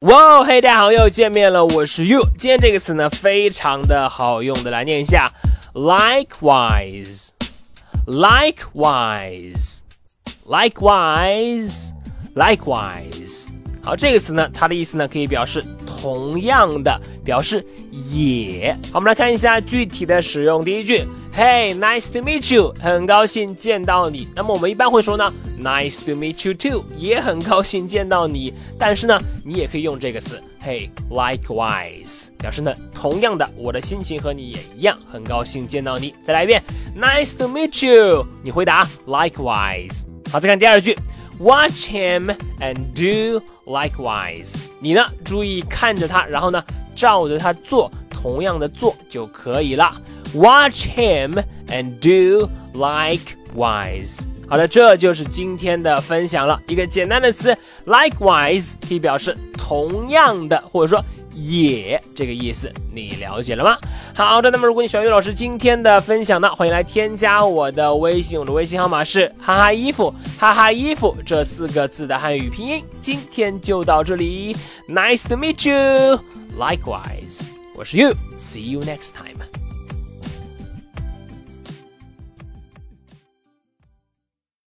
哇哦，嘿，大家好，又见面了，我是 you。今天这个词呢，非常的好用的，来念一下，likewise，likewise，likewise，likewise。好，这个词呢，它的意思呢，可以表示同样的，表示也。好，我们来看一下具体的使用。第一句，Hey，nice to meet you，很高兴见到你。那么我们一般会说呢？Nice to meet you too，也很高兴见到你。但是呢，你也可以用这个词，Hey，likewise，表示呢，同样的，我的心情和你也一样，很高兴见到你。再来一遍，Nice to meet you，你回答 likewise。好，再看第二句，Watch him and do likewise。你呢，注意看着他，然后呢，照着他做，同样的做就可以了。Watch him and do likewise。好的，这就是今天的分享了。一个简单的词，likewise 可以表示同样的，或者说也这个意思，你了解了吗？好的，那么如果你喜欢于老师今天的分享呢，欢迎来添加我的微信，我的微信号码是哈哈衣服，哈哈衣服这四个字的汉语拼音。今天就到这里，Nice to meet you，likewise，我是 You，See you next time。